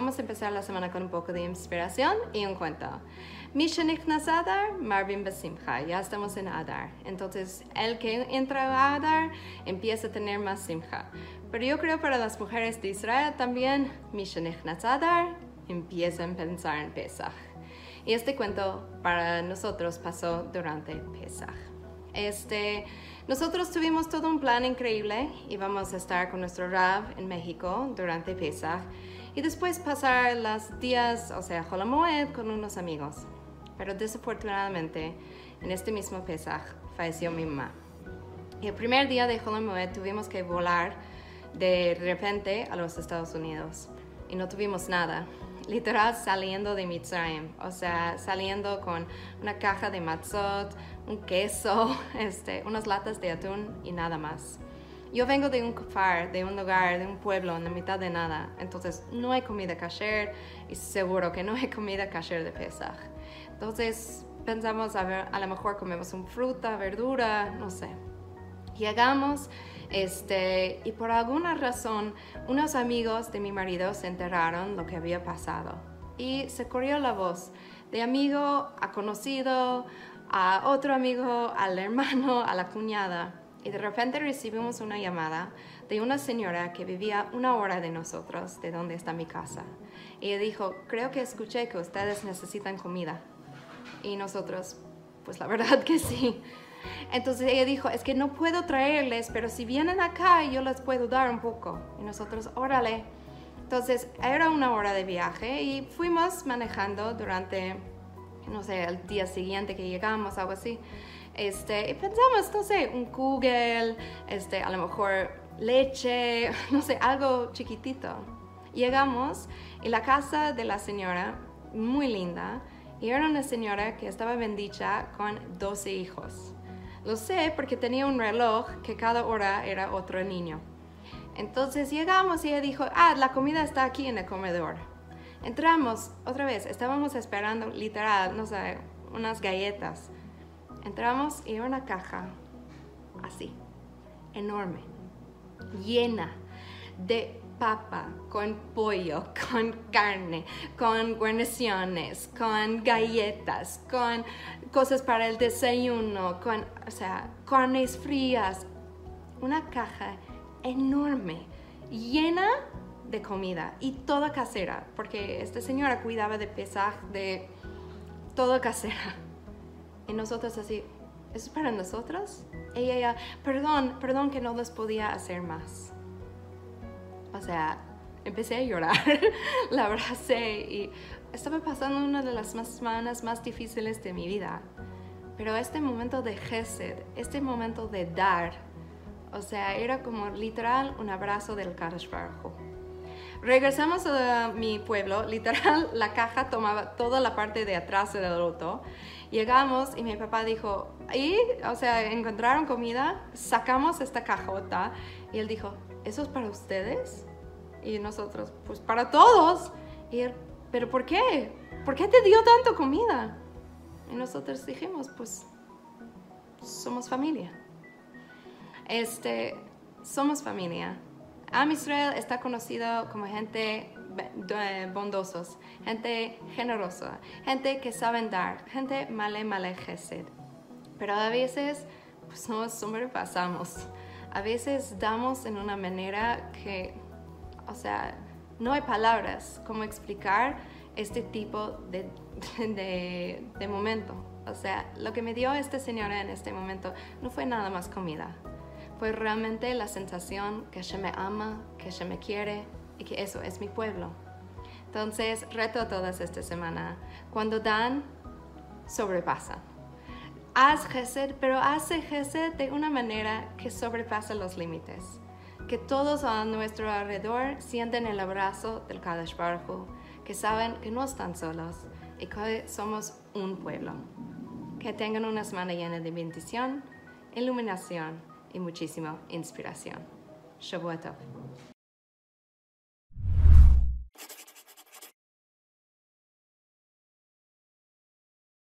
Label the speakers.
Speaker 1: vamos a empezar la semana con un poco de inspiración y un cuento. Mishanich Adar, Marvin Basimcha. Ya estamos en Adar. Entonces, el que entra a Adar empieza a tener más simcha. Pero yo creo para las mujeres de Israel también, Mishanich Adar empiezan a pensar en Pesach. Y este cuento para nosotros pasó durante Pesach. Este, nosotros tuvimos todo un plan increíble. Íbamos a estar con nuestro Rav en México durante Pesach y después pasar los días, o sea, Holomoed con unos amigos. Pero desafortunadamente, en este mismo Pesach falleció mi mamá. Y el primer día de Holomoed tuvimos que volar de repente a los Estados Unidos y no tuvimos nada literal saliendo de Mitzrayim, o sea, saliendo con una caja de matzot, un queso, este, unas latas de atún y nada más. Yo vengo de un kfar, de un lugar, de un pueblo en la mitad de nada, entonces no hay comida kasher y seguro que no hay comida kasher de Pesach. Entonces pensamos, a, ver, a lo mejor comemos un fruta, verdura, no sé. Llegamos este, y por alguna razón, unos amigos de mi marido se enteraron lo que había pasado. Y se corrió la voz de amigo a conocido, a otro amigo, al hermano, a la cuñada. Y de repente recibimos una llamada de una señora que vivía una hora de nosotros, de donde está mi casa. Y ella dijo, creo que escuché que ustedes necesitan comida. Y nosotros, pues la verdad que sí. Entonces ella dijo, es que no puedo traerles, pero si vienen acá yo les puedo dar un poco. Y nosotros, órale. Entonces era una hora de viaje y fuimos manejando durante, no sé, el día siguiente que llegamos, algo así. Este, y pensamos, no sé, un kugel, este, a lo mejor leche, no sé, algo chiquitito. Llegamos y la casa de la señora, muy linda, y era una señora que estaba bendicha con 12 hijos. Lo sé porque tenía un reloj que cada hora era otro niño. Entonces llegamos y ella dijo, ah, la comida está aquí en el comedor. Entramos, otra vez, estábamos esperando literal, no sé, unas galletas. Entramos y era una caja así, enorme, llena de papa, con pollo, con carne, con guarniciones, con galletas, con cosas para el desayuno, con, o sea, carnes frías. Una caja enorme, llena de comida y toda casera, porque esta señora cuidaba de pesaj de toda casera. Y nosotros así, ¿eso es para nosotros? Ella, ella, perdón, perdón que no les podía hacer más o sea, empecé a llorar, la abracé y estaba pasando una de las semanas más difíciles de mi vida. Pero este momento de gesed, este momento de dar, o sea, era como literal un abrazo del Kadosh Regresamos a mi pueblo, literal, la caja tomaba toda la parte de atrás del auto. Llegamos y mi papá dijo, ¿y? O sea, encontraron comida, sacamos esta cajota y él dijo, ¿eso es para ustedes? Y nosotros, pues para todos. Y él, ¿pero por qué? ¿Por qué te dio tanto comida? Y nosotros dijimos, pues somos familia. Este, somos familia. Am Israel está conocido como gente bondosos, gente generosa, gente que saben dar, gente male male. Pero a veces, pues nos sobrepasamos. A veces damos en una manera que, o sea, no hay palabras como explicar este tipo de, de, momento. O sea, lo que me dio esta señora en este momento no fue nada más comida. Fue realmente la sensación que ella me ama, que ella me quiere y que eso es mi pueblo. Entonces, reto a todas esta semana. Cuando dan, sobrepasa haz gesed, pero hace gesed de una manera que sobrepasa los límites. Que todos a nuestro alrededor sienten el abrazo del Kadosh Baruch que saben que no están solos y que somos un pueblo. Que tengan una semana llena de bendición, iluminación y muchísima inspiración. Shavuot